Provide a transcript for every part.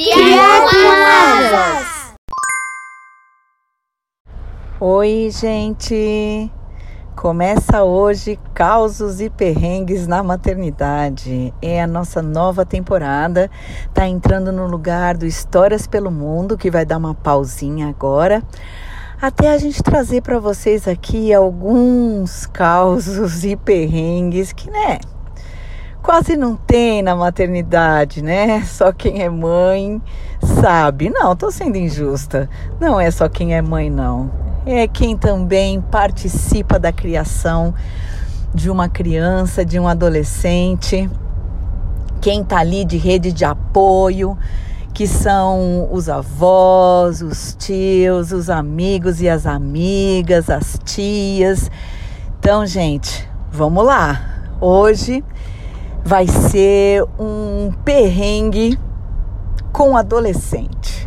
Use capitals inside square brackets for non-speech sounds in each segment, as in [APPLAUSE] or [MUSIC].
Crianças! Oi, gente! Começa hoje Causos e Perrengues na Maternidade. É a nossa nova temporada. Tá entrando no lugar do Histórias pelo Mundo, que vai dar uma pausinha agora, até a gente trazer para vocês aqui alguns causos e perrengues que, né, quase não tem na maternidade, né? Só quem é mãe sabe. Não, tô sendo injusta. Não é só quem é mãe, não. É quem também participa da criação de uma criança, de um adolescente. Quem tá ali de rede de apoio, que são os avós, os tios, os amigos e as amigas, as tias. Então, gente, vamos lá. Hoje vai ser um perrengue com adolescente.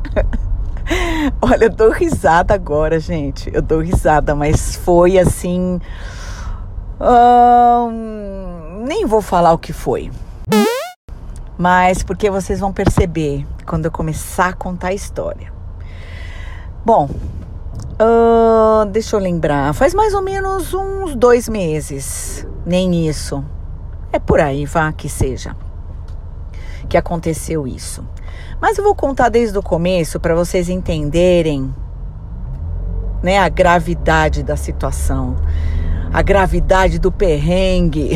[LAUGHS] Olha, eu dou risada agora, gente. Eu dou risada, mas foi assim. Hum, nem vou falar o que foi. Mas porque vocês vão perceber quando eu começar a contar a história. Bom, uh, deixa eu lembrar. Faz mais ou menos uns dois meses nem isso. É por aí, vá que seja, que aconteceu isso. Mas eu vou contar desde o começo para vocês entenderem né, a gravidade da situação, a gravidade do perrengue.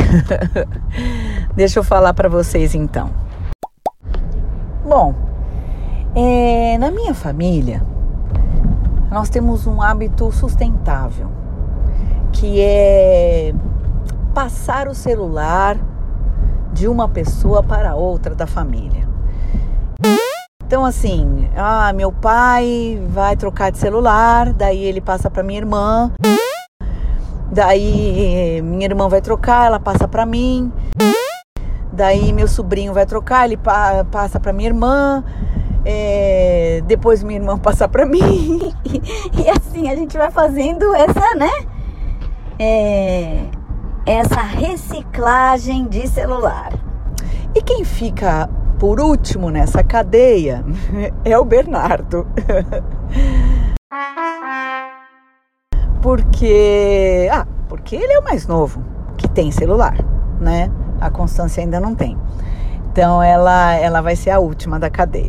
[LAUGHS] Deixa eu falar para vocês então. Bom, é, na minha família, nós temos um hábito sustentável, que é passar o celular de uma pessoa para outra da família. Então assim, ah, meu pai vai trocar de celular, daí ele passa para minha irmã. Daí minha irmã vai trocar, ela passa para mim. Daí meu sobrinho vai trocar, ele pa passa para minha irmã. É, depois minha irmã [LAUGHS] passa para mim. [LAUGHS] e assim a gente vai fazendo essa, né? É, essa reciclagem de celular. E quem fica por último nessa cadeia [LAUGHS] é o Bernardo. [LAUGHS] porque, ah, porque ele é o mais novo que tem celular, né? A Constância ainda não tem. Então ela ela vai ser a última da cadeia.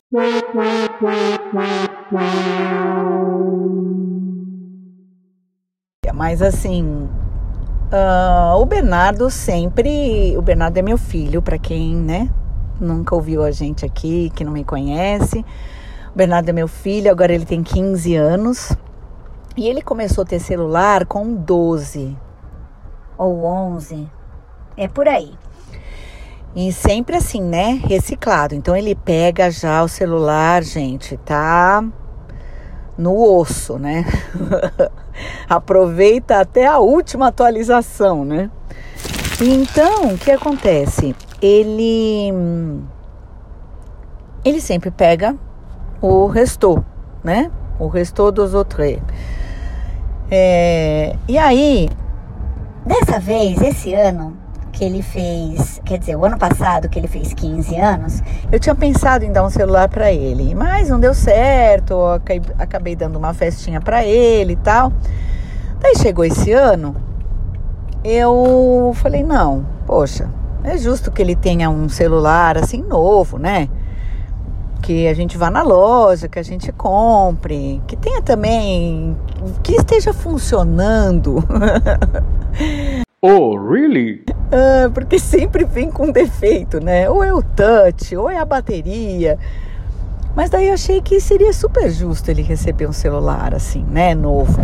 Mas assim, Uh, o Bernardo sempre. O Bernardo é meu filho, para quem, né, nunca ouviu a gente aqui, que não me conhece. O Bernardo é meu filho, agora ele tem 15 anos. E ele começou a ter celular com 12 ou 11. É por aí. E sempre assim, né? Reciclado. Então ele pega já o celular, gente, tá no osso, né? [LAUGHS] Aproveita até a última atualização, né? Então, o que acontece? Ele ele sempre pega o restou, né? O restou dos outros. É, e aí, dessa vez, esse ano, que ele fez, quer dizer, o ano passado que ele fez 15 anos, eu tinha pensado em dar um celular para ele, mas não deu certo, acabei dando uma festinha para ele e tal. Daí chegou esse ano, eu falei, não, poxa, é justo que ele tenha um celular assim novo, né? Que a gente vá na loja, que a gente compre, que tenha também, que esteja funcionando. [LAUGHS] Oh, really? Ah, porque sempre vem com defeito, né? Ou é o touch, ou é a bateria. Mas daí eu achei que seria super justo ele receber um celular assim, né? Novo.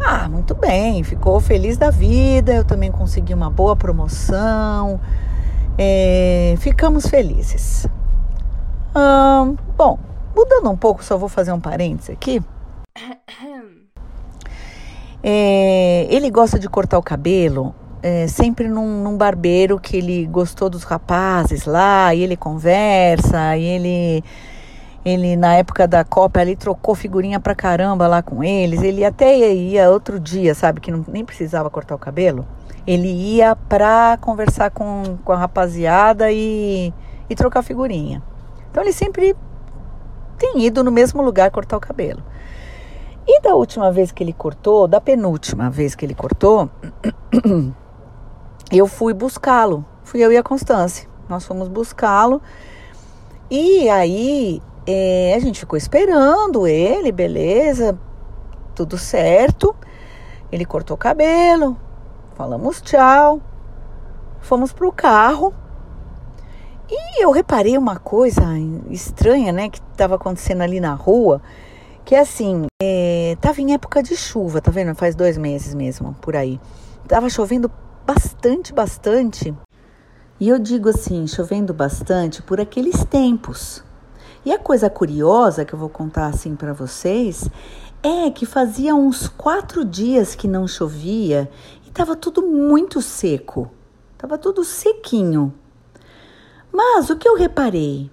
Ah, muito bem, ficou feliz da vida. Eu também consegui uma boa promoção. É, ficamos felizes. Ah, bom, mudando um pouco, só vou fazer um parênteses aqui. [COUGHS] É, ele gosta de cortar o cabelo é, sempre num, num, barbeiro que ele gostou dos rapazes lá, e ele conversa, e ele, ele na época da Copa ali trocou figurinha pra caramba lá com eles. Ele até ia outro dia, sabe, que não, nem precisava cortar o cabelo. Ele ia pra conversar com, com a rapaziada e, e trocar figurinha. Então ele sempre tem ido no mesmo lugar cortar o cabelo. E da última vez que ele cortou, da penúltima vez que ele cortou, [CLEARS THROAT] eu fui buscá-lo. Fui eu e a Constância. Nós fomos buscá-lo. E aí é, a gente ficou esperando ele, beleza, tudo certo. Ele cortou o cabelo, falamos tchau, fomos pro carro. E eu reparei uma coisa estranha, né, que estava acontecendo ali na rua, que assim, é, tava em época de chuva, tá vendo? Faz dois meses mesmo, por aí. Tava chovendo bastante, bastante. E eu digo assim, chovendo bastante por aqueles tempos. E a coisa curiosa que eu vou contar assim para vocês é que fazia uns quatro dias que não chovia e estava tudo muito seco, estava tudo sequinho. Mas o que eu reparei?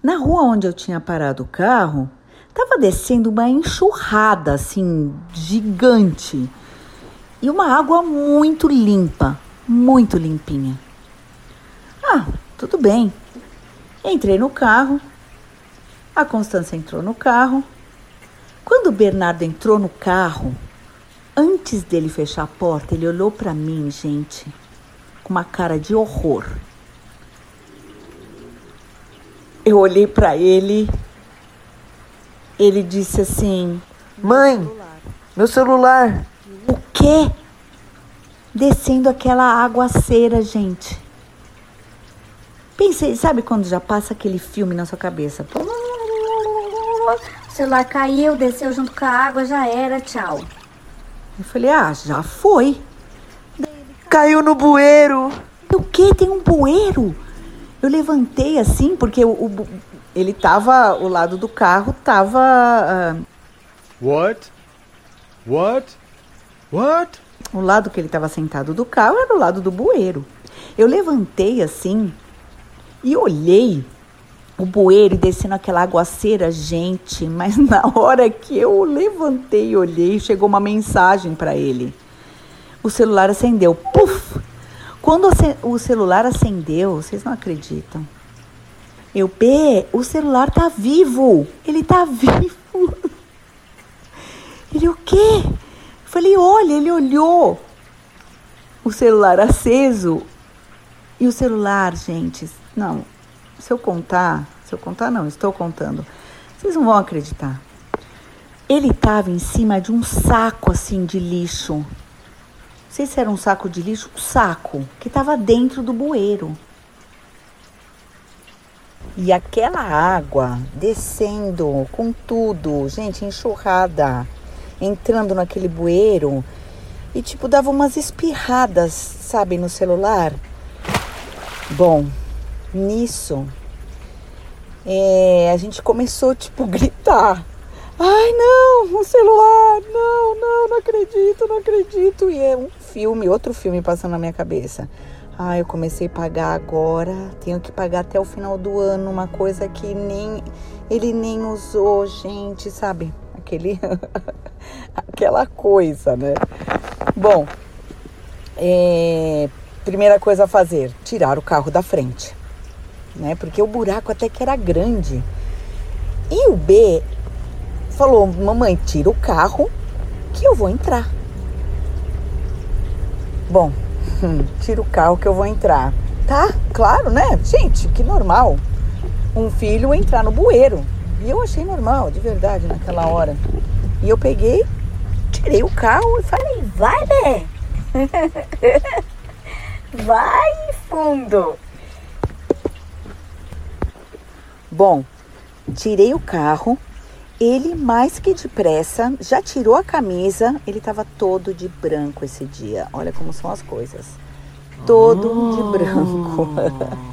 Na rua onde eu tinha parado o carro, estava descendo uma enxurrada assim gigante e uma água muito limpa, muito limpinha. Ah, tudo bem. Entrei no carro, a Constância entrou no carro. Quando o Bernardo entrou no carro, antes dele fechar a porta, ele olhou para mim, gente, com uma cara de horror. Eu olhei para ele. Ele disse assim: Mãe, meu celular. O quê? Descendo aquela aguaceira, gente. Pensei, sabe quando já passa aquele filme na sua cabeça? O celular caiu, desceu junto com a água, já era, tchau. Eu falei, ah, já foi. Caiu no bueiro. O que? Tem um bueiro? Eu levantei assim, porque o, o ele tava, o lado do carro tava. Uh, What? What? What? O lado que ele estava sentado do carro era o lado do bueiro. Eu levantei assim e olhei o bueiro descendo aquela aguaceira, gente, mas na hora que eu levantei e olhei, chegou uma mensagem para ele. O celular acendeu. Puf! Quando o celular acendeu, vocês não acreditam. Eu, B, o celular tá vivo. Ele tá [LAUGHS] vivo. Ele, o quê? Falei, olha, ele olhou. O celular aceso. E o celular, gente, não, se eu contar, se eu contar não, estou contando, vocês não vão acreditar. Ele estava em cima de um saco assim de lixo. Não sei se era um saco de lixo, um saco que estava dentro do bueiro. E aquela água descendo com tudo, gente, enxurrada, entrando naquele bueiro e tipo dava umas espirradas, sabe, no celular. Bom, nisso, é, a gente começou, tipo, gritar. Ai, não, um celular, não, não, não acredito, não acredito. E é um filme, outro filme passando na minha cabeça. Ah, eu comecei a pagar agora, tenho que pagar até o final do ano, uma coisa que nem ele nem usou, gente, sabe? Aquele [LAUGHS] aquela coisa, né? Bom, é, primeira coisa a fazer, tirar o carro da frente né? Porque o buraco até que era grande. E o B falou: Mamãe, tira o carro que eu vou entrar. Bom, [LAUGHS] tira o carro que eu vou entrar. Tá, claro, né? Gente, que normal. Um filho entrar no bueiro. E eu achei normal, de verdade, naquela hora. E eu peguei, tirei o carro e falei: Vai, Bé! [LAUGHS] Vai fundo! Bom, tirei o carro. Ele, mais que depressa, já tirou a camisa. Ele estava todo de branco esse dia. Olha como são as coisas. Todo oh. de branco.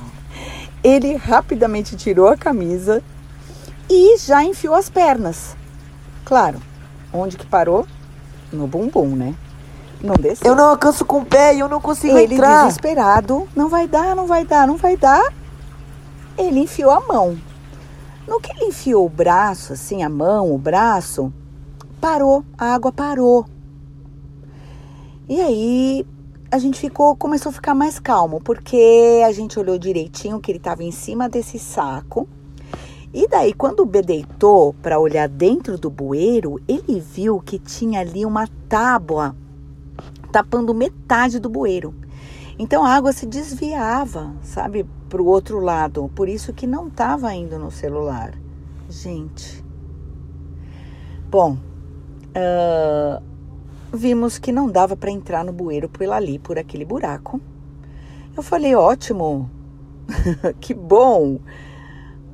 [LAUGHS] ele rapidamente tirou a camisa e já enfiou as pernas. Claro, onde que parou? No bumbum, né? Não desceu. Eu não alcanço com o pé e eu não consigo ele entrar. Ele desesperado, não vai dar, não vai dar, não vai dar. Ele enfiou a mão. No que ele enfiou o braço, assim, a mão, o braço, parou, a água parou. E aí a gente ficou, começou a ficar mais calmo, porque a gente olhou direitinho que ele estava em cima desse saco. E daí, quando o B deitou para olhar dentro do bueiro, ele viu que tinha ali uma tábua tapando metade do bueiro. Então a água se desviava, sabe, para o outro lado. Por isso que não estava indo no celular. Gente. Bom, uh, vimos que não dava para entrar no bueiro por ali, por aquele buraco. Eu falei, ótimo, [LAUGHS] que bom.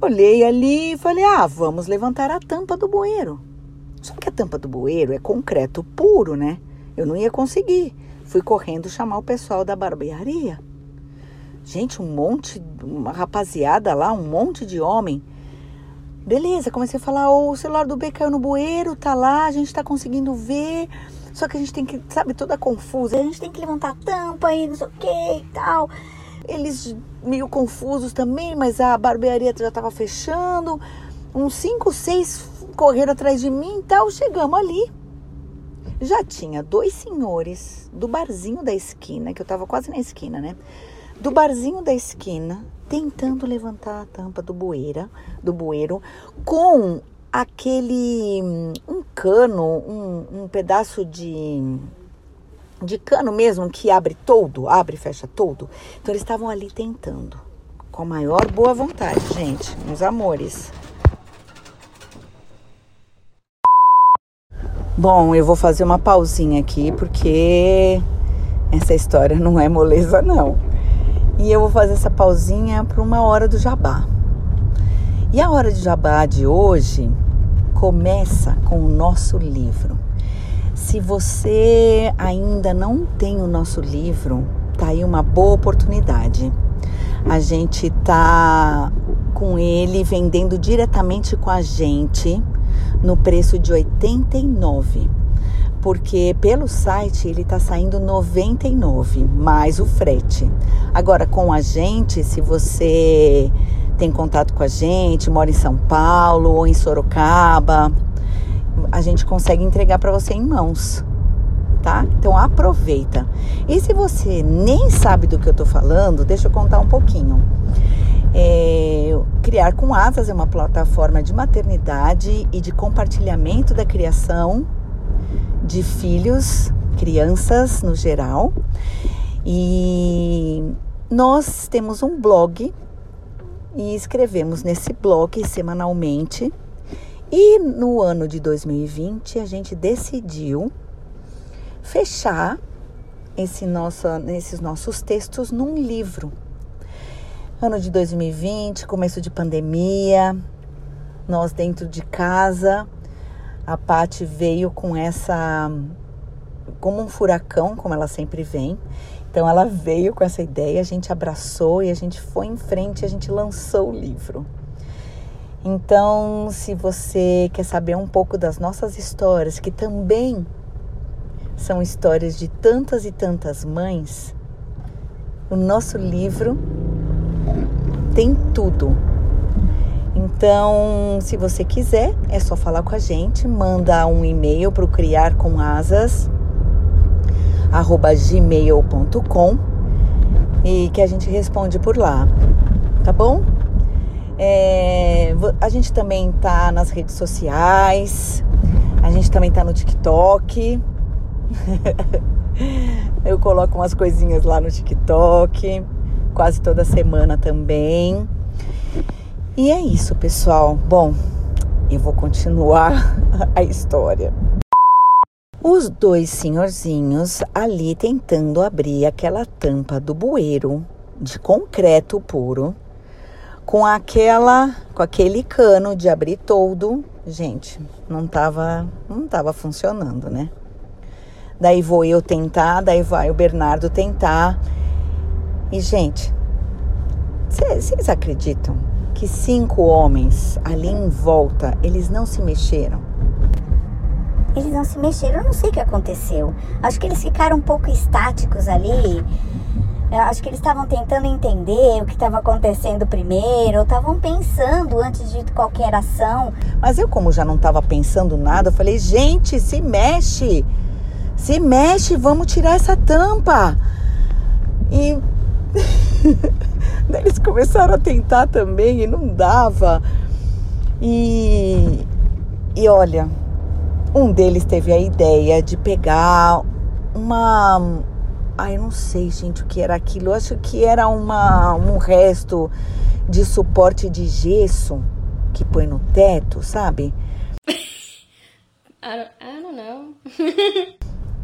Olhei ali e falei, ah, vamos levantar a tampa do bueiro. Só que a tampa do bueiro é concreto puro, né? Eu não ia conseguir. Fui correndo chamar o pessoal da barbearia. Gente, um monte, uma rapaziada lá, um monte de homem. Beleza, comecei a falar, oh, o celular do B caiu no bueiro, tá lá, a gente tá conseguindo ver. Só que a gente tem que, sabe, toda confusa. A gente tem que levantar a tampa e não sei o que e tal. Eles meio confusos também, mas a barbearia já estava fechando. Uns cinco, seis correram atrás de mim e tal. Chegamos ali. Já tinha dois senhores do barzinho da esquina, que eu estava quase na esquina, né? Do barzinho da esquina, tentando levantar a tampa do bueira, do bueiro, com aquele um cano, um, um pedaço de de cano mesmo que abre todo, abre e fecha todo. Então eles estavam ali tentando, com a maior boa vontade, gente, meus amores. Bom, eu vou fazer uma pausinha aqui porque essa história não é moleza não. E eu vou fazer essa pausinha para uma hora do jabá. E a hora de jabá de hoje começa com o nosso livro. Se você ainda não tem o nosso livro, tá aí uma boa oportunidade. A gente tá com ele vendendo diretamente com a gente no preço de 89 porque pelo site ele está saindo 99 mais o frete. Agora com a gente, se você tem contato com a gente, mora em São Paulo ou em Sorocaba, a gente consegue entregar para você em mãos, tá? Então aproveita. E se você nem sabe do que eu tô falando, deixa eu contar um pouquinho. É, Criar com Asas é uma plataforma de maternidade e de compartilhamento da criação de filhos, crianças no geral. E nós temos um blog e escrevemos nesse blog semanalmente. E no ano de 2020 a gente decidiu fechar esse nosso, esses nossos textos num livro. Ano de 2020, começo de pandemia, nós dentro de casa, a Pati veio com essa como um furacão, como ela sempre vem, então ela veio com essa ideia, a gente abraçou e a gente foi em frente, a gente lançou o livro. Então, se você quer saber um pouco das nossas histórias, que também são histórias de tantas e tantas mães, o nosso livro tem tudo. Então, se você quiser, é só falar com a gente, manda um e-mail para o criar com asas gmail.com e que a gente responde por lá, tá bom? É, a gente também tá nas redes sociais, a gente também tá no TikTok. [LAUGHS] Eu coloco umas coisinhas lá no TikTok, quase toda semana também. E é isso, pessoal. Bom, eu vou continuar [LAUGHS] a história. Os dois senhorzinhos ali tentando abrir aquela tampa do bueiro de concreto puro com aquela com aquele cano de abrir todo, gente, não tava não tava funcionando, né? Daí vou eu tentar, daí vai o Bernardo tentar. E gente, vocês acreditam que cinco homens ali em volta, eles não se mexeram? Eles não se mexeram, eu não sei o que aconteceu. Acho que eles ficaram um pouco estáticos ali. Acho que eles estavam tentando entender o que estava acontecendo primeiro, estavam pensando antes de qualquer ação. Mas eu, como já não estava pensando nada, eu falei: gente, se mexe, se mexe, vamos tirar essa tampa. E [LAUGHS] eles começaram a tentar também e não dava. E, e olha, um deles teve a ideia de pegar uma. Ai, eu não sei, gente, o que era aquilo. Eu acho que era uma, um resto de suporte de gesso que põe no teto, sabe? I don't, I don't know.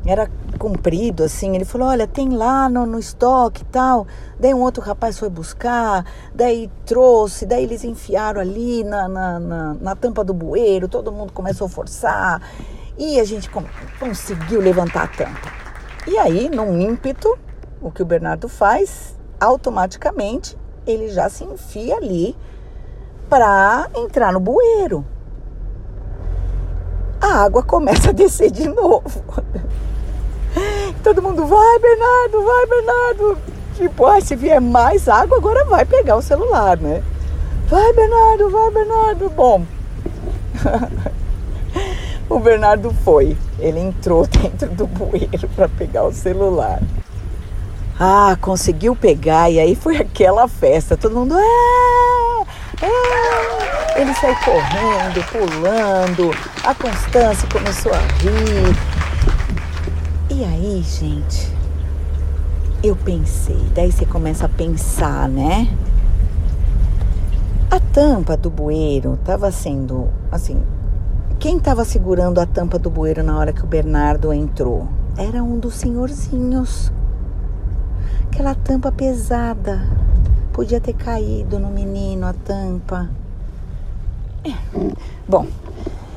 Era comprido, assim. Ele falou: Olha, tem lá no, no estoque e tal. Daí um outro rapaz foi buscar, daí trouxe, daí eles enfiaram ali na, na, na, na tampa do bueiro. Todo mundo começou a forçar e a gente conseguiu levantar a tampa. E aí, num ímpeto, o que o Bernardo faz, automaticamente ele já se enfia ali para entrar no bueiro. A água começa a descer de novo. [LAUGHS] Todo mundo, vai Bernardo, vai Bernardo. Tipo, ah, se vier mais água, agora vai pegar o celular, né? Vai Bernardo, vai Bernardo. Bom, [LAUGHS] o Bernardo foi. Ele entrou [LAUGHS] dentro do bueiro para pegar o celular. Ah, conseguiu pegar e aí foi aquela festa. Todo mundo, é, é. Ele saiu correndo, pulando. A Constância começou a rir. E aí, gente, eu pensei. Daí você começa a pensar, né? A tampa do bueiro estava sendo assim. Quem estava segurando a tampa do bueiro na hora que o Bernardo entrou? Era um dos senhorzinhos aquela tampa pesada. Podia ter caído no menino a tampa. É. Bom,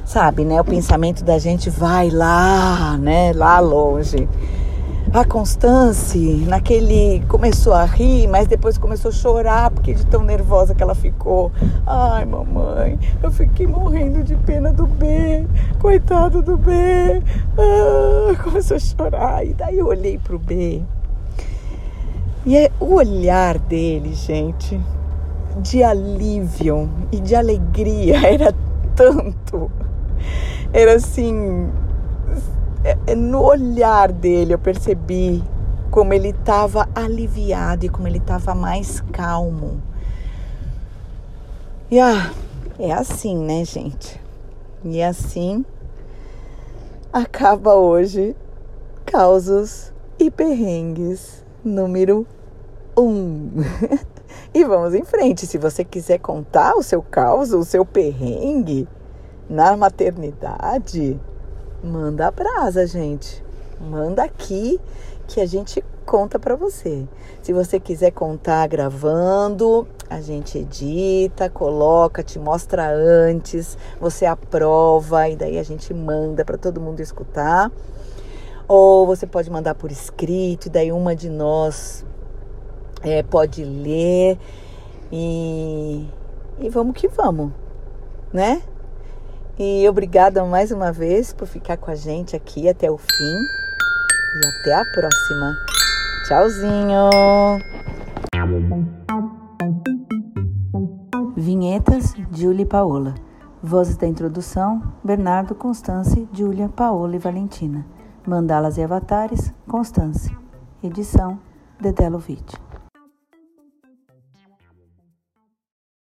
sabe, né? O pensamento da gente vai lá, né? Lá longe. A Constance, naquele, começou a rir, mas depois começou a chorar porque de tão nervosa que ela ficou. Ai, mamãe, eu fiquei morrendo de pena do B, coitado do B. Ah, começou a chorar. E daí eu olhei pro B e é o olhar dele, gente, de alívio e de alegria [LAUGHS] era tanto. Era assim, no olhar dele eu percebi como ele estava aliviado e como ele estava mais calmo. E ah, é assim, né, gente? E assim acaba hoje causos e perrengues número um. [LAUGHS] e vamos em frente. Se você quiser contar o seu caos, o seu perrengue na maternidade, manda a brasa, gente. Manda aqui que a gente conta para você. Se você quiser contar gravando, a gente edita, coloca, te mostra antes, você aprova e daí a gente manda para todo mundo escutar. Ou você pode mandar por escrito, e daí uma de nós é, pode ler. E, e vamos que vamos, né? E obrigada mais uma vez por ficar com a gente aqui até o fim. E até a próxima. Tchauzinho! Vinhetas, Julie Paola. Vozes da introdução, Bernardo, Constance, Júlia, Paola e Valentina. Mandalas e Avatares, Constância. Edição, Dedelovitch.